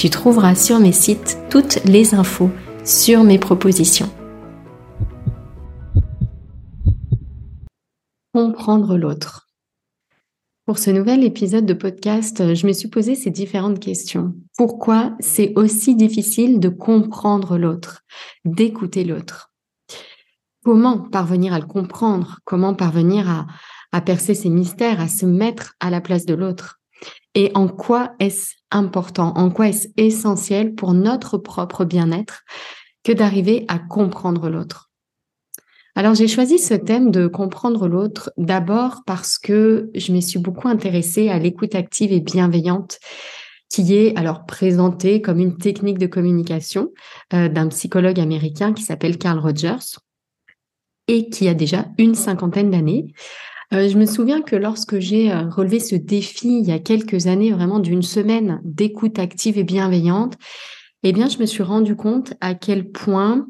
tu trouveras sur mes sites toutes les infos sur mes propositions. Comprendre l'autre. Pour ce nouvel épisode de podcast, je me suis posé ces différentes questions. Pourquoi c'est aussi difficile de comprendre l'autre, d'écouter l'autre? Comment parvenir à le comprendre? Comment parvenir à, à percer ses mystères, à se mettre à la place de l'autre? Et en quoi est-ce important, en quoi est-ce essentiel pour notre propre bien-être que d'arriver à comprendre l'autre? Alors j'ai choisi ce thème de comprendre l'autre d'abord parce que je me suis beaucoup intéressée à l'écoute active et bienveillante qui est alors présentée comme une technique de communication euh, d'un psychologue américain qui s'appelle Carl Rogers et qui a déjà une cinquantaine d'années. Euh, je me souviens que lorsque j'ai euh, relevé ce défi il y a quelques années, vraiment d'une semaine d'écoute active et bienveillante, eh bien, je me suis rendu compte à quel point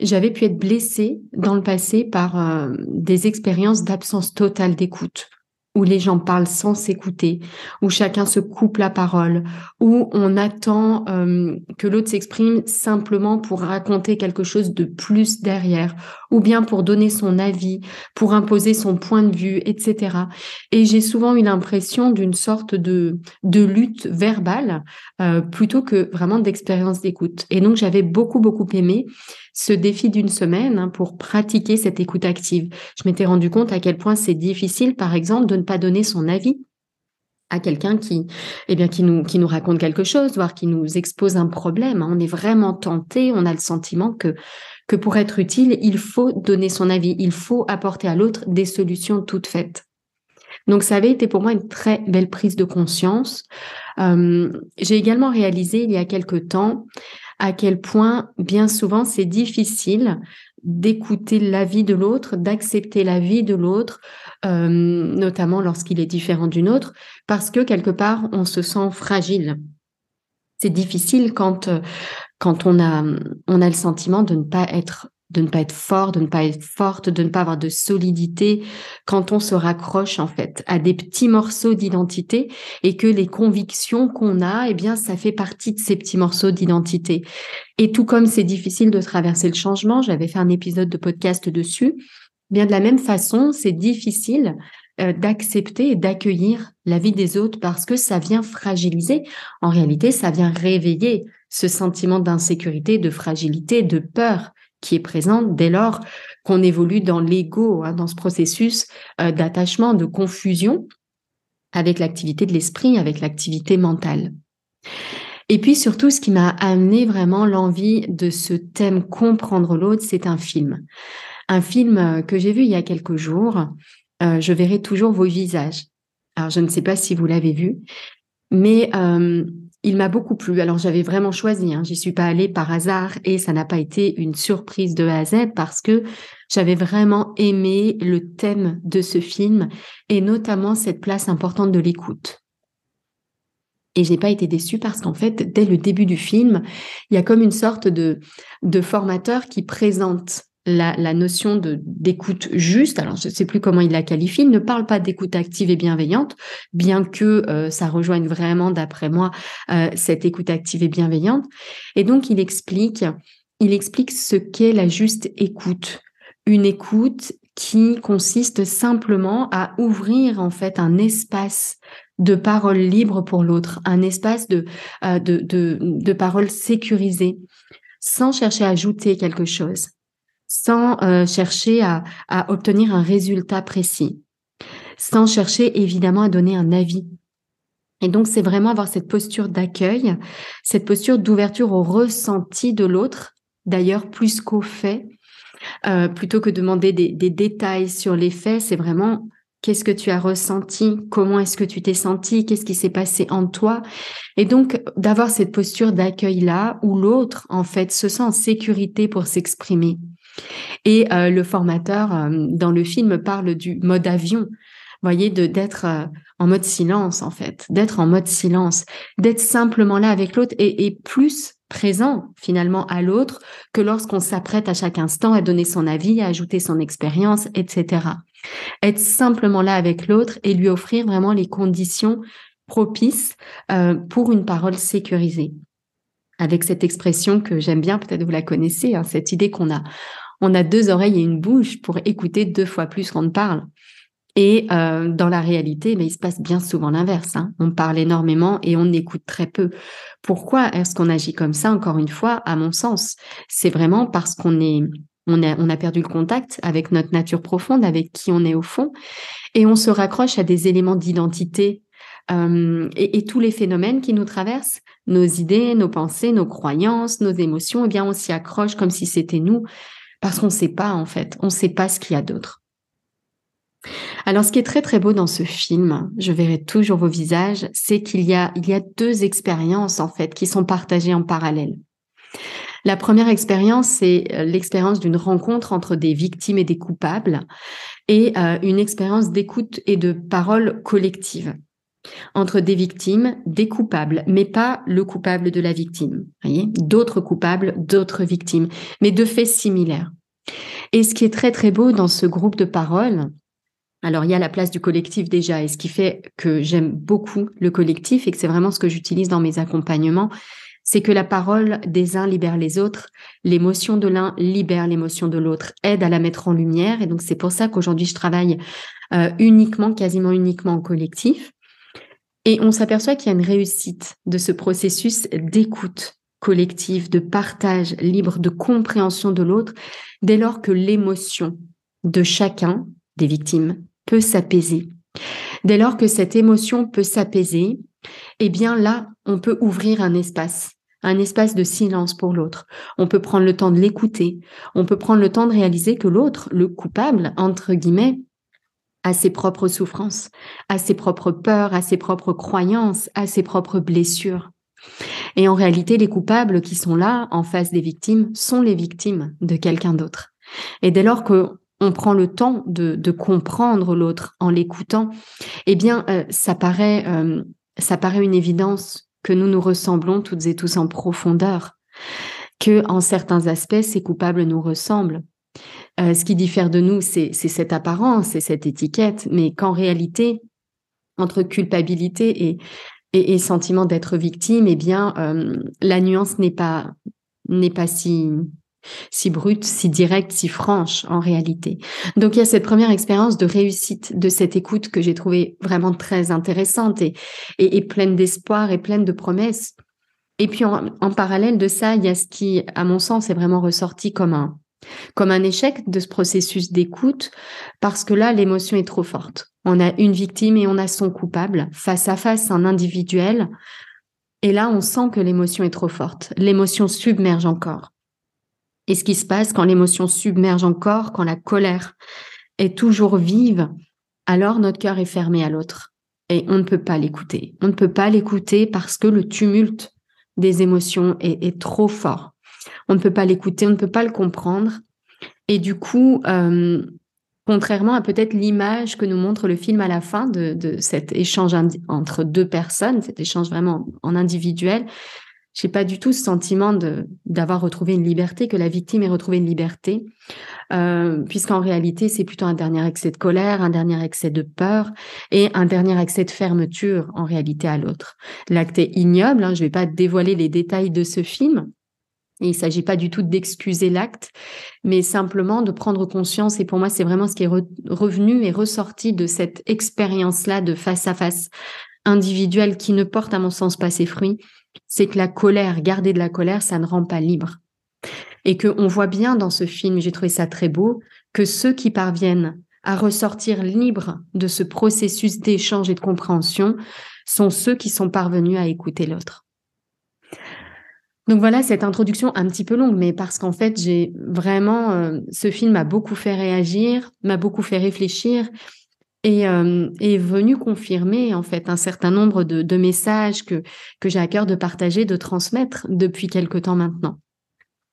j'avais pu être blessée dans le passé par euh, des expériences d'absence totale d'écoute où les gens parlent sans s'écouter, où chacun se coupe la parole, où on attend euh, que l'autre s'exprime simplement pour raconter quelque chose de plus derrière, ou bien pour donner son avis, pour imposer son point de vue, etc. Et j'ai souvent eu l'impression d'une sorte de, de lutte verbale euh, plutôt que vraiment d'expérience d'écoute. Et donc j'avais beaucoup, beaucoup aimé ce défi d'une semaine hein, pour pratiquer cette écoute active. Je m'étais rendu compte à quel point c'est difficile, par exemple, de ne pas donner son avis à quelqu'un qui, eh bien, qui nous, qui nous raconte quelque chose, voire qui nous expose un problème. Hein. On est vraiment tenté, on a le sentiment que, que pour être utile, il faut donner son avis, il faut apporter à l'autre des solutions toutes faites. Donc ça avait été pour moi une très belle prise de conscience. Euh, j'ai également réalisé il y a quelque temps à quel point bien souvent c'est difficile d'écouter l'avis de l'autre, d'accepter l'avis de l'autre, euh, notamment lorsqu'il est différent d'une autre, parce que quelque part on se sent fragile. C'est difficile quand quand on a on a le sentiment de ne pas être de ne pas être fort, de ne pas être forte, de ne pas avoir de solidité quand on se raccroche en fait à des petits morceaux d'identité et que les convictions qu'on a, eh bien, ça fait partie de ces petits morceaux d'identité. Et tout comme c'est difficile de traverser le changement, j'avais fait un épisode de podcast dessus, eh bien de la même façon, c'est difficile euh, d'accepter et d'accueillir la vie des autres parce que ça vient fragiliser. En réalité, ça vient réveiller ce sentiment d'insécurité, de fragilité, de peur qui est présente dès lors qu'on évolue dans l'ego, hein, dans ce processus euh, d'attachement, de confusion avec l'activité de l'esprit, avec l'activité mentale. Et puis surtout, ce qui m'a amené vraiment l'envie de ce thème comprendre l'autre, c'est un film. Un film euh, que j'ai vu il y a quelques jours. Euh, je verrai toujours vos visages. Alors, je ne sais pas si vous l'avez vu, mais il m'a beaucoup plu. Alors j'avais vraiment choisi, hein. j'y suis pas allée par hasard et ça n'a pas été une surprise de A à Z parce que j'avais vraiment aimé le thème de ce film et notamment cette place importante de l'écoute. Et j'ai pas été déçue parce qu'en fait, dès le début du film, il y a comme une sorte de, de formateur qui présente la, la notion de d'écoute juste. Alors, je ne sais plus comment il la qualifie. Il ne parle pas d'écoute active et bienveillante, bien que euh, ça rejoigne vraiment, d'après moi, euh, cette écoute active et bienveillante. Et donc, il explique, il explique ce qu'est la juste écoute. Une écoute qui consiste simplement à ouvrir en fait un espace de parole libre pour l'autre, un espace de, euh, de, de, de parole sécurisée, sans chercher à ajouter quelque chose, sans euh, chercher à, à obtenir un résultat précis, sans chercher évidemment à donner un avis. Et donc, c'est vraiment avoir cette posture d'accueil, cette posture d'ouverture au ressenti de l'autre, d'ailleurs plus qu'au fait, euh, plutôt que demander des, des détails sur les faits, c'est vraiment Qu'est-ce que tu as ressenti Comment est-ce que tu t'es senti Qu'est-ce qui s'est passé en toi Et donc d'avoir cette posture d'accueil là où l'autre en fait se sent en sécurité pour s'exprimer. Et euh, le formateur euh, dans le film parle du mode avion. Voyez, de d'être euh, en mode silence en fait, d'être en mode silence, d'être simplement là avec l'autre et, plus présent finalement à l'autre que lorsqu'on s'apprête à chaque instant à donner son avis, à ajouter son expérience, etc. Être simplement là avec l'autre et lui offrir vraiment les conditions propices pour une parole sécurisée. Avec cette expression que j'aime bien, peut-être vous la connaissez, hein, cette idée qu'on a, on a deux oreilles et une bouche pour écouter deux fois plus qu'on ne parle. Et euh, dans la réalité, mais il se passe bien souvent l'inverse. Hein. On parle énormément et on écoute très peu. Pourquoi est-ce qu'on agit comme ça Encore une fois, à mon sens, c'est vraiment parce qu'on est on a, on a perdu le contact avec notre nature profonde, avec qui on est au fond, et on se raccroche à des éléments d'identité euh, et, tous les phénomènes qui nous traversent, nos idées, nos pensées, nos croyances, nos émotions, eh bien on s'y accroche comme si c'était nous, parce qu'on ne sait pas en fait, on ne sait pas ce qu'il y a d'autre. Alors, ce qui est très très beau dans ce film, je verrai toujours vos visages, c'est qu'il y a il y a deux expériences en fait qui sont partagées en parallèle. La première expérience, c'est euh, l'expérience d'une rencontre entre des victimes et des coupables et euh, une expérience d'écoute et de parole collective entre des victimes, des coupables, mais pas le coupable de la victime. Voyez, d'autres coupables, d'autres victimes, mais de faits similaires. Et ce qui est très très beau dans ce groupe de paroles, alors, il y a la place du collectif déjà, et ce qui fait que j'aime beaucoup le collectif et que c'est vraiment ce que j'utilise dans mes accompagnements, c'est que la parole des uns libère les autres, l'émotion de l'un libère l'émotion de l'autre, aide à la mettre en lumière. Et donc c'est pour ça qu'aujourd'hui je travaille euh, uniquement, quasiment uniquement en collectif. Et on s'aperçoit qu'il y a une réussite de ce processus d'écoute collective, de partage libre, de compréhension de l'autre, dès lors que l'émotion de chacun des victimes peut s'apaiser. Dès lors que cette émotion peut s'apaiser, eh bien là, on peut ouvrir un espace, un espace de silence pour l'autre. On peut prendre le temps de l'écouter. On peut prendre le temps de réaliser que l'autre, le coupable, entre guillemets, a ses propres souffrances, a ses propres peurs, a ses propres croyances, a ses propres blessures. Et en réalité, les coupables qui sont là, en face des victimes, sont les victimes de quelqu'un d'autre. Et dès lors que on prend le temps de, comprendre l'autre en l'écoutant, eh bien, euh, ça paraît euh, ça paraît une évidence que nous nous ressemblons toutes et tous en profondeur, que en certains aspects, ces coupables nous ressemblent. Euh, ce qui diffère de nous, c'est cette apparence, c'est cette étiquette, mais qu'en réalité, entre culpabilité et, sentiment d'être victime, eh bien, euh, la nuance n'est pas si brute, si directe, si franche en réalité. Donc il y a cette première expérience de réussite de cette écoute que j'ai trouvée vraiment très intéressante et, et, pleine d'espoir et pleine de promesses. Et puis en, parallèle de ça, il y a ce qui, à mon sens, est vraiment ressorti comme un comme un échec de ce processus d'écoute parce que là l'émotion est trop forte. On a une victime et on a son coupable face à face, un individuel. Et là, on sent que l'émotion est trop forte. L'émotion submerge encore. Et ce qui se passe quand l'émotion submerge encore, quand la colère est toujours vive, alors notre cœur est fermé à l'autre et on ne peut pas l'écouter. On ne peut pas l'écouter parce que le tumulte des émotions est, trop fort. On ne peut pas l'écouter, on ne peut pas le comprendre. Et du coup, euh, Contrairement à peut-être l'image que nous montre le film à la fin de, cet échange entre deux personnes, cet échange vraiment en individuel, j'ai pas du tout ce sentiment d'avoir retrouvé une liberté, que la victime ait retrouvé une liberté, euh, puisqu'en réalité c'est plutôt un dernier excès de colère, un dernier excès de peur et un dernier excès de fermeture en réalité à l'autre. L'acte est ignoble, hein, je vais pas dévoiler les détails de ce film. Il s'agit pas du tout d'excuser l'acte, mais simplement de prendre conscience. Et pour moi, c'est vraiment ce qui est revenu et ressorti de cette expérience-là de face à face individuelle qui ne porte à mon sens pas ses fruits, c'est que la colère, garder de la colère, ça ne rend pas libre. Et que on voit bien dans ce film, j'ai trouvé ça très beau, que ceux qui parviennent à ressortir libres de ce processus d'échange et de compréhension sont ceux qui sont parvenus à écouter l'autre. Donc voilà cette introduction un petit peu longue, mais parce qu'en fait j'ai vraiment euh, ce film m'a beaucoup fait réagir, m'a beaucoup fait réfléchir et euh, est venu confirmer en fait un certain nombre de, de messages que que j'ai à cœur de partager, de transmettre depuis quelque temps maintenant.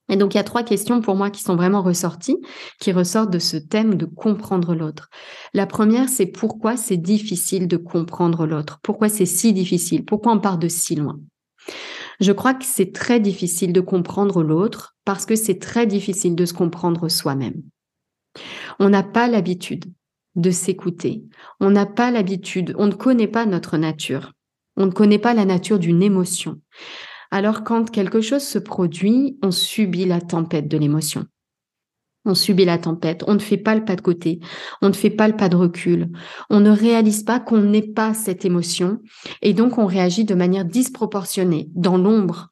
Et donc il y a trois questions pour moi qui sont vraiment ressorties, qui ressortent de ce thème de comprendre l'autre. La première, c'est pourquoi c'est difficile de comprendre l'autre? Pourquoi c'est si difficile? Pourquoi on part de si loin? Je crois que c'est très difficile de comprendre l'autre parce que c'est très difficile de se comprendre soi-même. On n'a pas l'habitude de s'écouter. On n'a pas l'habitude, on ne connaît pas notre nature. On ne connaît pas la nature d'une émotion. Alors quand quelque chose se produit, on subit la tempête de l'émotion. On subit la tempête, on ne fait pas le pas de côté, on ne fait pas le pas de recul, on ne réalise pas qu'on n'est pas cette émotion et donc on réagit de manière disproportionnée, dans l'ombre,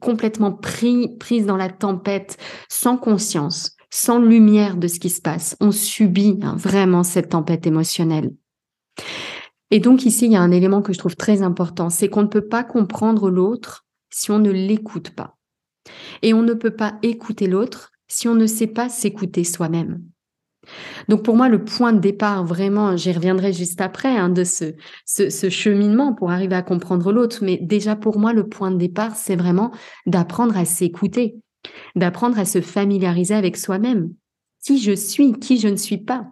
complètement pris, prise dans la tempête, sans conscience sans lumière de ce qui se passe. On subit hein, vraiment cette tempête émotionnelle. Et donc ici, il y a un élément que je trouve très important, c'est qu'on ne peut pas comprendre l'autre si on ne l'écoute pas. Et on ne peut pas écouter l'autre si on ne sait pas s'écouter soi-même. Donc pour moi, le point de départ, vraiment, j'y reviendrai juste après, hein, de ce, cheminement pour arriver à comprendre l'autre, mais déjà pour moi, le point de départ, c'est vraiment d'apprendre à s'écouter, d'apprendre à se familiariser avec soi-même. Qui je suis, qui je ne suis pas.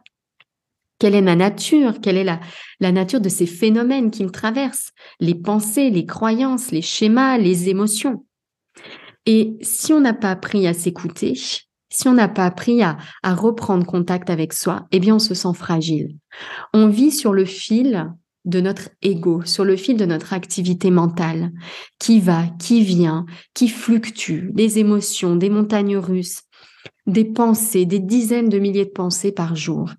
Quelle est ma nature Quelle est la, la nature de ces phénomènes qui me traversent Les pensées, les croyances, les schémas, les émotions. Et si on n'a pas appris à s'écouter, si on n'a pas appris à, reprendre contact avec soi, eh bien on se sent fragile. On vit sur le fil de notre ego, sur le fil de notre activité mentale, qui va, qui vient, qui fluctue, des émotions, des montagnes russes, des pensées, des dizaines de milliers de pensées par jour.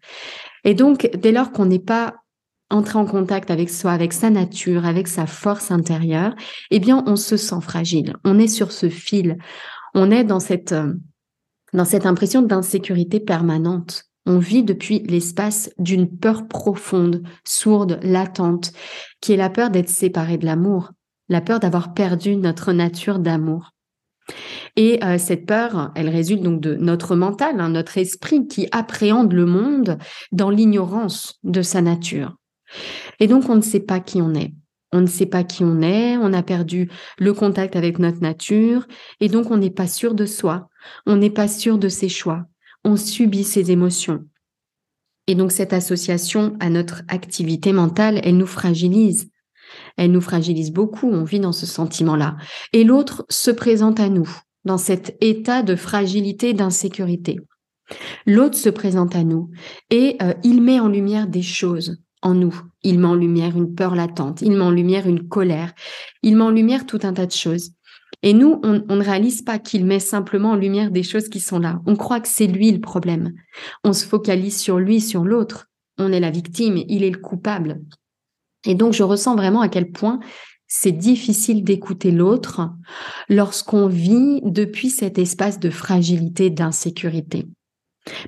Et donc, dès lors qu'on n'est pas entré en contact avec soi, avec sa nature, avec sa force intérieure, eh bien, on se sent fragile. On est sur ce fil. On est dans cette, dans cette impression d'insécurité permanente. On vit depuis l'espace d'une peur profonde, sourde, latente, qui est la peur d'être séparé de l'amour, la peur d'avoir perdu notre nature d'amour. Et euh, cette peur, elle résulte donc de notre mental, hein, notre esprit qui appréhende le monde dans l'ignorance de sa nature. Et donc on ne sait pas qui on est. On ne sait pas qui on est, on a perdu le contact avec notre nature, et donc on n'est pas sûr de soi, on n'est pas sûr de ses choix, on subit ses émotions. Et donc cette association à notre activité mentale, elle nous fragilise. Elle nous fragilise beaucoup, on vit dans ce sentiment-là. Et l'autre se présente à nous dans cet état de fragilité, d'insécurité. L'autre se présente à nous et euh, il met en lumière des choses en nous. Il met en lumière une peur latente, il met en lumière une colère, il met en lumière tout un tas de choses. Et nous, on, ne réalise pas qu'il met simplement en lumière des choses qui sont là. On croit que c'est lui le problème. On se focalise sur lui, sur l'autre. On est la victime, il est le coupable. Et donc, je ressens vraiment à quel point c'est difficile d'écouter l'autre lorsqu'on vit depuis cet espace de fragilité, d'insécurité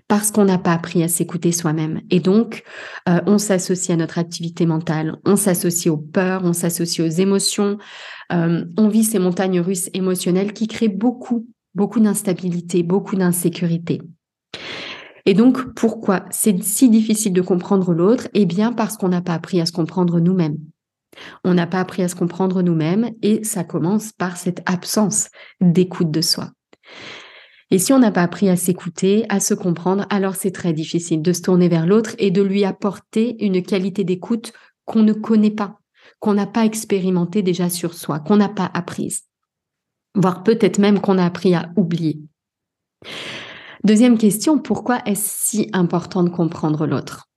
parce qu'on n'a pas appris à s'écouter soi-même. Et donc, euh, on s'associe à notre activité mentale, on s'associe aux peurs, on s'associe aux émotions, euh, on vit ces montagnes russes émotionnelles qui créent beaucoup, beaucoup d'instabilité, beaucoup d'insécurité. Et donc, pourquoi c'est si difficile de comprendre l'autre? Eh bien, parce qu'on n'a pas appris à se comprendre nous-mêmes. On n'a pas appris à se comprendre nous-mêmes et ça commence par cette absence d'écoute de soi. Et si on n'a pas appris à s'écouter, à se comprendre, alors c'est très difficile de se tourner vers l'autre et de lui apporter une qualité d'écoute qu'on ne connaît pas, qu'on n'a pas expérimenté déjà sur soi, qu'on n'a pas apprise, voire peut-être même qu'on a appris à oublier. Deuxième question, pourquoi est-ce si important de comprendre l'autre?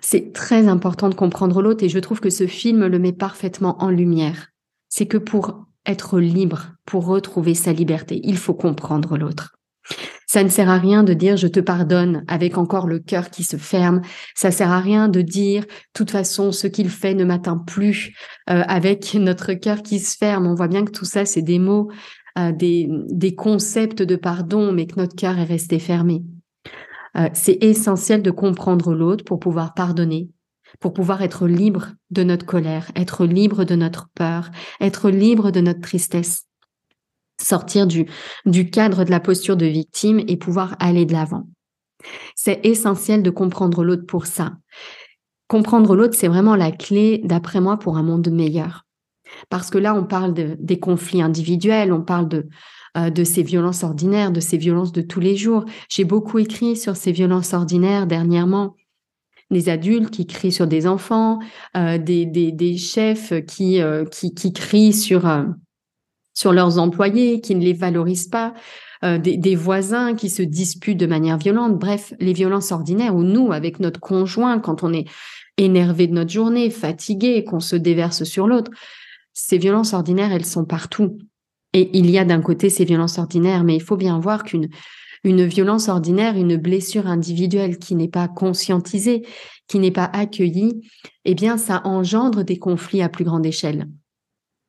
C'est très important de comprendre l'autre et je trouve que ce film le met parfaitement en lumière. C'est que pour être libre, pour retrouver sa liberté, il faut comprendre l'autre. Ça ne sert à rien de dire je te pardonne avec encore le cœur qui se ferme. Ça sert à rien de dire toute façon ce qu'il fait ne m'atteint plus euh, avec notre cœur qui se ferme. On voit bien que tout ça c'est des mots, euh, des, des concepts de pardon, mais que notre cœur est resté fermé. Euh, c'est essentiel de comprendre l'autre pour pouvoir pardonner, pour pouvoir être libre de notre colère, être libre de notre peur, être libre de notre tristesse sortir du, du cadre de la posture de victime et pouvoir aller de l'avant. C'est essentiel de comprendre l'autre pour ça. Comprendre l'autre, c'est vraiment la clé, d'après moi, pour un monde meilleur. Parce que là, on parle de, des conflits individuels, on parle de, euh, de ces violences ordinaires, de ces violences de tous les jours. J'ai beaucoup écrit sur ces violences ordinaires dernièrement. Des adultes qui crient sur des enfants, euh, des, des, des, chefs qui, euh, qui, qui, crient sur, sur leurs employés, qui ne les valorisent pas, euh, des, voisins qui se disputent de manière violente, bref, les violences ordinaires ou nous, avec notre conjoint, quand on est énervé de notre journée, fatigué, qu'on se déverse sur l'autre, ces violences ordinaires, elles sont partout. Et il y a d'un côté ces violences ordinaires, mais il faut bien voir qu'une une violence ordinaire, une blessure individuelle qui n'est pas conscientisée, qui n'est pas accueillie, eh bien, ça engendre des conflits à plus grande échelle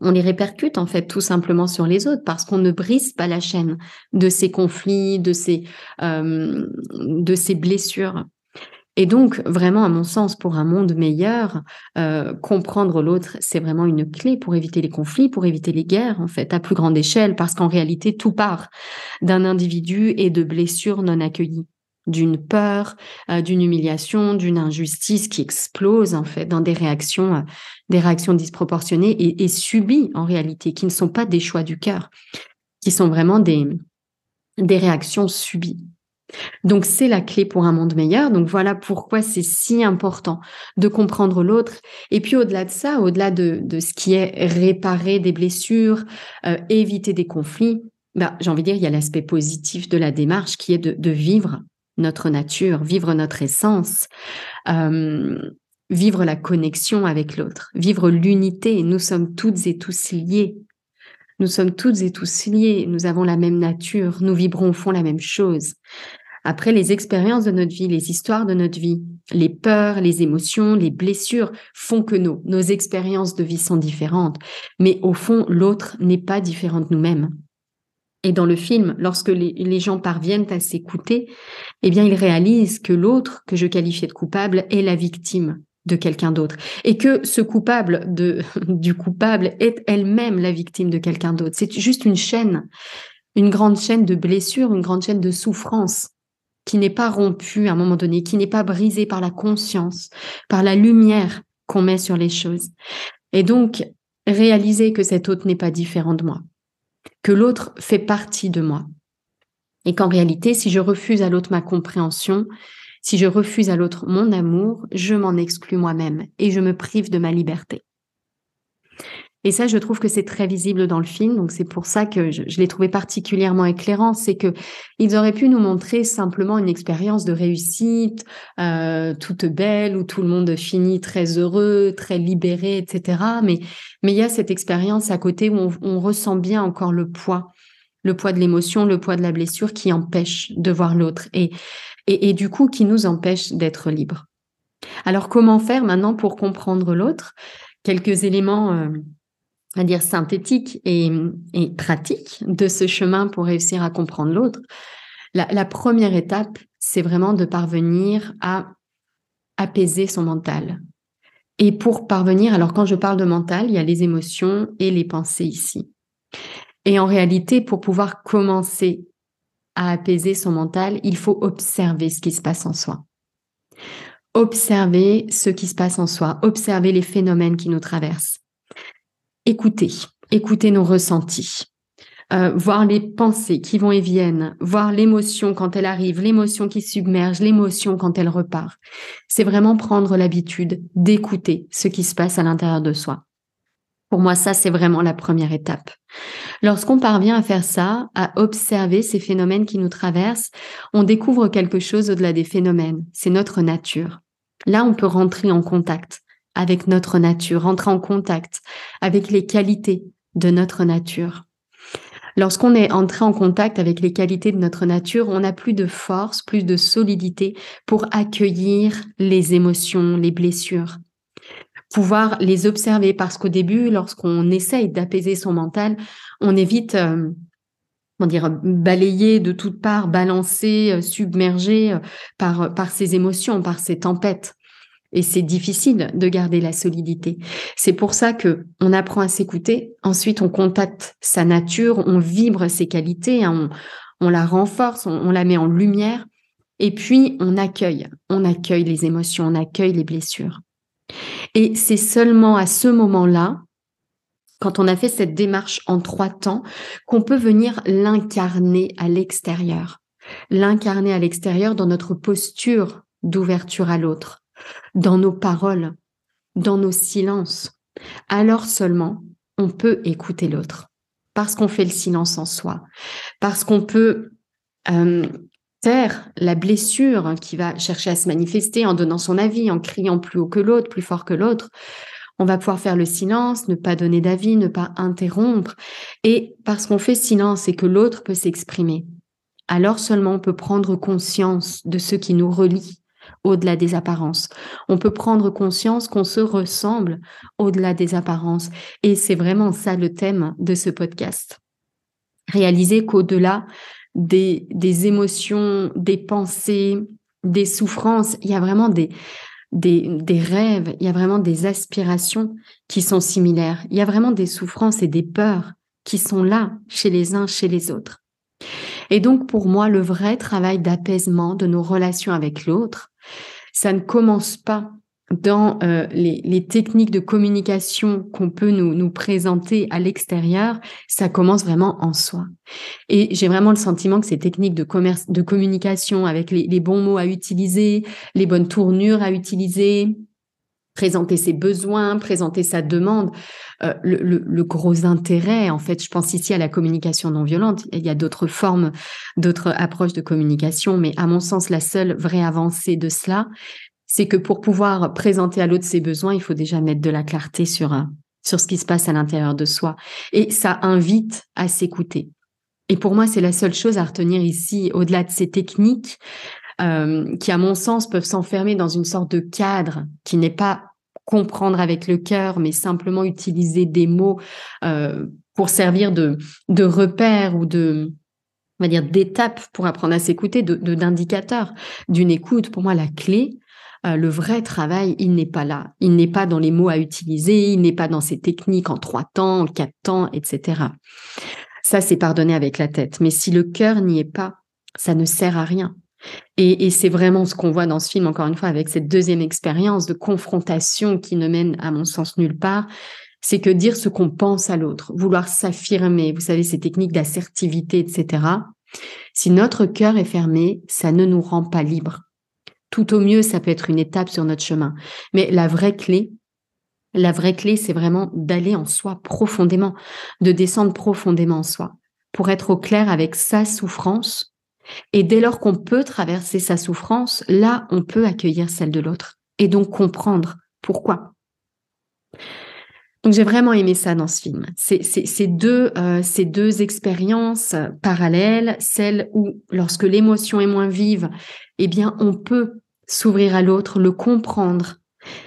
on les répercute en fait tout simplement sur les autres parce qu'on ne brise pas la chaîne de ces conflits, de ces, euh, de ces blessures. Et donc, vraiment, à mon sens, pour un monde meilleur, euh, comprendre l'autre, c'est vraiment une clé pour éviter les conflits, pour éviter les guerres, en fait, à plus grande échelle, parce qu'en réalité, tout part d'un individu et de blessures non accueillies d'une peur, euh, d'une humiliation, d'une injustice qui explose en fait dans des réactions, euh, des réactions disproportionnées et, et, subies en réalité, qui ne sont pas des choix du cœur, qui sont vraiment des, des réactions subies. Donc c'est la clé pour un monde meilleur. Donc voilà pourquoi c'est si important de comprendre l'autre. Et puis au-delà de ça, au-delà de, ce qui est réparer des blessures, euh, éviter des conflits, bah, j'ai envie de dire, il y a l'aspect positif de la démarche qui est de, de vivre notre nature, vivre notre essence, euh, vivre la connexion avec l'autre, vivre l'unité. Nous sommes toutes et tous liés. Nous sommes toutes et tous liés. Nous avons la même nature. Nous vibrons au fond la même chose. Après, les expériences de notre vie, les histoires de notre vie, les peurs, les émotions, les blessures font que nos, nos expériences de vie sont différentes. Mais au fond, l'autre n'est pas différent de nous-mêmes. Et dans le film, lorsque les, gens parviennent à s'écouter, eh bien, ils réalisent que l'autre que je qualifiais de coupable est la victime de quelqu'un d'autre et que ce coupable de, du coupable est elle-même la victime de quelqu'un d'autre. C'est juste une chaîne, une grande chaîne de blessures, une grande chaîne de souffrance qui n'est pas rompue à un moment donné, qui n'est pas brisée par la conscience, par la lumière qu'on met sur les choses. Et donc, réaliser que cet autre n'est pas différent de moi, que l'autre fait partie de moi. Et qu'en réalité, si je refuse à l'autre ma compréhension, si je refuse à l'autre mon amour, je m'en exclus moi-même et je me prive de ma liberté. Et ça, je trouve que c'est très visible dans le film, donc c'est pour ça que je, l'ai trouvé particulièrement éclairant, c'est que ils auraient pu nous montrer simplement une expérience de réussite euh, toute belle où tout le monde finit très heureux, très libéré, etc. Mais mais il y a cette expérience à côté où on, ressent bien encore le poids, le poids de l'émotion, le poids de la blessure qui empêche de voir l'autre et, et et du coup qui nous empêche d'être libres. Alors comment faire maintenant pour comprendre l'autre? Quelques éléments. Euh, à dire synthétique et, et, pratique de ce chemin pour réussir à comprendre l'autre. La, la, première étape, c'est vraiment de parvenir à apaiser son mental. Et pour parvenir, alors quand je parle de mental, il y a les émotions et les pensées ici. Et en réalité, pour pouvoir commencer à apaiser son mental, il faut observer ce qui se passe en soi. Observer ce qui se passe en soi, observer les phénomènes qui nous traversent écouter, écouter nos ressentis. euh, voir les pensées qui vont et viennent, voir l'émotion quand elle arrive, l'émotion qui submerge, l'émotion quand elle repart. C'est vraiment prendre l'habitude d'écouter ce qui se passe à l'intérieur de soi. Pour moi, ça, c'est vraiment la première étape. Lorsqu'on parvient à faire ça, à observer ces phénomènes qui nous traversent, on découvre quelque chose au-delà des phénomènes. C'est notre nature. Là, on peut rentrer en contact avec notre nature, rentrer en contact avec les qualités de notre nature. Lorsqu'on est entré en contact avec les qualités de notre nature, on a plus de force, plus de solidité pour accueillir les émotions, les blessures pouvoir les observer parce qu'au début, lorsqu'on essaye d'apaiser son mental, on évite, euh, dire, balayer de toutes parts, balancer, euh, submerger euh, par, par ses émotions, par ses tempêtes. Et c'est difficile de garder la solidité. C'est pour ça que on apprend à s'écouter. Ensuite, on contacte sa nature, on vibre ses qualités, hein, on, la renforce, on la met en lumière. Et puis, on accueille, on accueille les émotions, on accueille les blessures. Et c'est seulement à ce moment-là, quand on a fait cette démarche en trois temps, qu'on peut venir l'incarner à l'extérieur. L'incarner à l'extérieur dans notre posture d'ouverture à l'autre, dans nos paroles, dans nos silences. Alors seulement, on peut écouter l'autre. Parce qu'on fait le silence en soi. Parce qu'on peut euh, taire la blessure qui va chercher à se manifester en donnant son avis, en criant plus haut que l'autre, plus fort que l'autre. On va pouvoir faire le silence, ne pas donner d'avis, ne pas interrompre. Et parce qu'on fait silence et que l'autre peut s'exprimer, alors seulement on peut prendre conscience de ce qui nous relie au-delà des apparences. On peut prendre conscience qu'on se ressemble au-delà des apparences. Et c'est vraiment ça le thème de ce podcast. Réaliser qu'au-delà des, des émotions, des pensées, des souffrances. Il y a vraiment des, des, des, rêves, il y a vraiment des aspirations qui sont similaires. Il y a vraiment des souffrances et des peurs qui sont là chez les uns, chez les autres. Et donc pour moi, le vrai travail d'apaisement de nos relations avec l'autre, ça ne commence pas dans euh, les, techniques de communication qu'on peut nous, présenter à l'extérieur, ça commence vraiment en soi. Et j'ai vraiment le sentiment que ces techniques de, commerce, de communication avec les bons mots à utiliser, les bonnes tournures à utiliser, présenter ses besoins, présenter sa demande. Euh, le, le, le, gros intérêt, en fait, je pense ici à la communication non violente. Il y a d'autres formes, d'autres approches de communication, mais à mon sens, la seule vraie avancée de cela, c'est que pour pouvoir présenter à l'autre ses besoins, il faut déjà mettre de la clarté sur, euh, sur ce qui se passe à l'intérieur de soi. Et ça invite à s'écouter. Et pour moi, c'est la seule chose à retenir ici, au-delà de ces techniques, euh, qui, à mon sens, peuvent s'enfermer dans une sorte de cadre qui n'est pas comprendre avec le cœur, mais simplement utiliser des mots euh, pour servir de, repère ou de, on va dire, d'étape pour apprendre à s'écouter, de, d'indicateur d'une écoute. Pour moi, la clé, euh, le vrai travail, il n'est pas là. Il n'est pas dans les mots à utiliser, il n'est pas dans ces techniques en trois temps, en quatre temps, etc. Ça, c'est pardonner avec la tête. Mais si le cœur n'y est pas, ça ne sert à rien. Et, c'est vraiment ce qu'on voit dans ce film, encore une fois, avec cette deuxième expérience de confrontation qui ne mène, à mon sens, nulle part. C'est que dire ce qu'on pense à l'autre, vouloir s'affirmer, vous savez, ces techniques d'assertivité, etc. Si notre cœur est fermé, ça ne nous rend pas libres. Tout au mieux, ça peut être une étape sur notre chemin. Mais la vraie clé, la vraie clé, c'est vraiment d'aller en soi profondément, de descendre profondément en soi pour être au clair avec sa souffrance. Et dès lors qu'on peut traverser sa souffrance, là, on peut accueillir celle de l'autre et donc comprendre pourquoi. Donc j'ai vraiment aimé ça dans ce film. C'est deux, euh, ces deux expériences parallèles, celle où lorsque l'émotion est moins vive, eh bien on peut s'ouvrir à l'autre, le comprendre,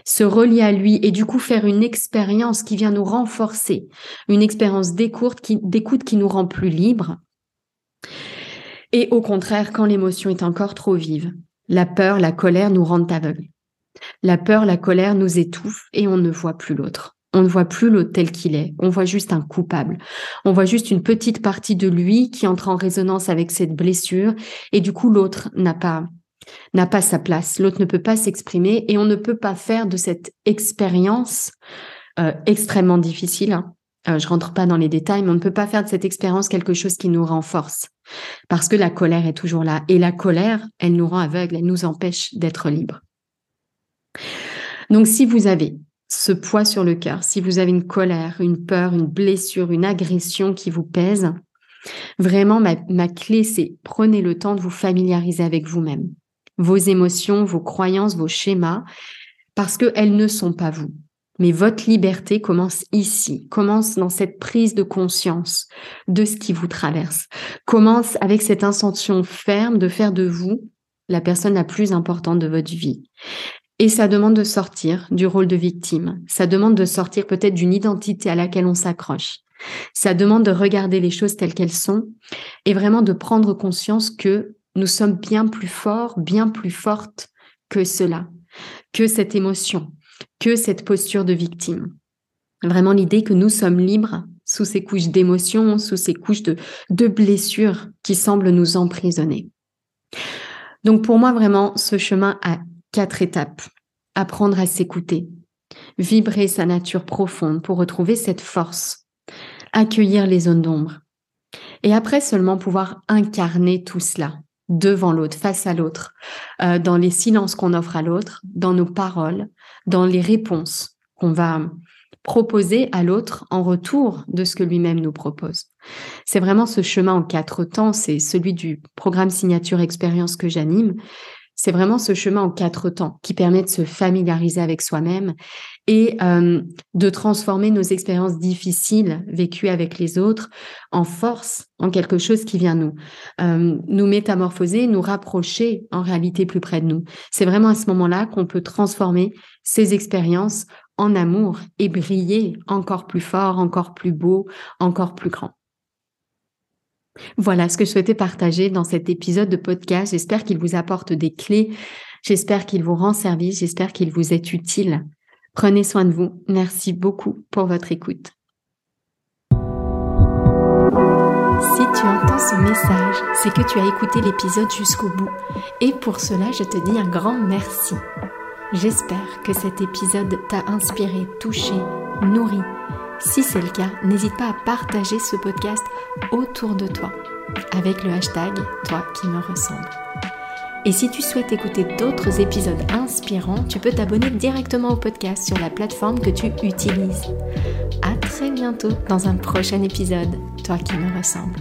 se relier à lui et du coup faire une expérience qui vient nous renforcer, une expérience d'écoute qui nous rend plus libres. Et au contraire, quand l'émotion est encore trop vive, la peur, la colère nous rendent aveugles. La peur, la colère nous étouffe et on ne voit plus l'autre. On ne voit plus l'autre tel qu'il est. On voit juste un coupable. On voit juste une petite partie de lui qui entre en résonance avec cette blessure et du coup l'autre n'a pas n'a pas sa place. L'autre ne peut pas s'exprimer et on ne peut pas faire de cette expérience euh, extrêmement difficile, hein, euh, je rentre pas dans les détails, mais on ne peut pas faire de cette expérience quelque chose qui nous renforce. Parce que la colère est toujours là. Et la colère, elle nous rend aveugles, elle nous empêche d'être libres. Donc si vous avez ce poids sur le cœur, si vous avez une colère, une peur, une blessure, une agression qui vous pèse, vraiment ma, ma clé, c'est prenez le temps de vous familiariser avec vous-même, vos émotions, vos croyances, vos schémas, parce qu'elles ne sont pas vous. Mais votre liberté commence ici, commence dans cette prise de conscience de ce qui vous traverse, commence avec cette intention ferme de faire de vous la personne la plus importante de votre vie. Et ça demande de sortir du rôle de victime, ça demande de sortir peut-être d'une identité à laquelle on s'accroche, ça demande de regarder les choses telles qu'elles sont et vraiment de prendre conscience que nous sommes bien plus forts, bien plus fortes que cela, que cette émotion, que cette posture de victime. Vraiment l'idée que nous sommes libres sous ces couches d'émotions, sous ces couches de, de blessures qui semblent nous emprisonner. Donc pour moi, vraiment, ce chemin a quatre étapes. Apprendre à s'écouter, vibrer sa nature profonde pour retrouver cette force, accueillir les zones d'ombre. Et après seulement pouvoir incarner tout cela devant l'autre, face à l'autre, euh, dans les silences qu'on offre à l'autre, dans nos paroles, dans les réponses qu'on va proposer à l'autre en retour de ce que lui-même nous propose. C'est vraiment ce chemin en quatre temps, c'est celui du programme signature expérience que j'anime. C'est vraiment ce chemin en quatre temps qui permet de se familiariser avec soi-même et euh, de transformer nos expériences difficiles vécues avec les autres en force, en quelque chose qui vient nous, euh, nous métamorphoser, nous rapprocher en réalité plus près de nous. C'est vraiment à ce moment-là qu'on peut transformer ces expériences en amour et briller encore plus fort, encore plus beau, encore plus grand. Voilà ce que je souhaitais partager dans cet épisode de podcast. J'espère qu'il vous apporte des clés. J'espère qu'il vous rend service. J'espère qu'il vous est utile. Prenez soin de vous. Merci beaucoup pour votre écoute. Si tu entends ce message, c'est que tu as écouté l'épisode jusqu'au bout. Et pour cela, je te dis un grand merci. J'espère que cet épisode t'a inspiré, touché, nourri. Si c'est le cas, n'hésite pas à partager ce podcast autour de toi avec le hashtag Toi qui me ressemble. Et si tu souhaites écouter d'autres épisodes inspirants, tu peux t'abonner directement au podcast sur la plateforme que tu utilises. À très bientôt dans un prochain épisode, toi qui me ressemble.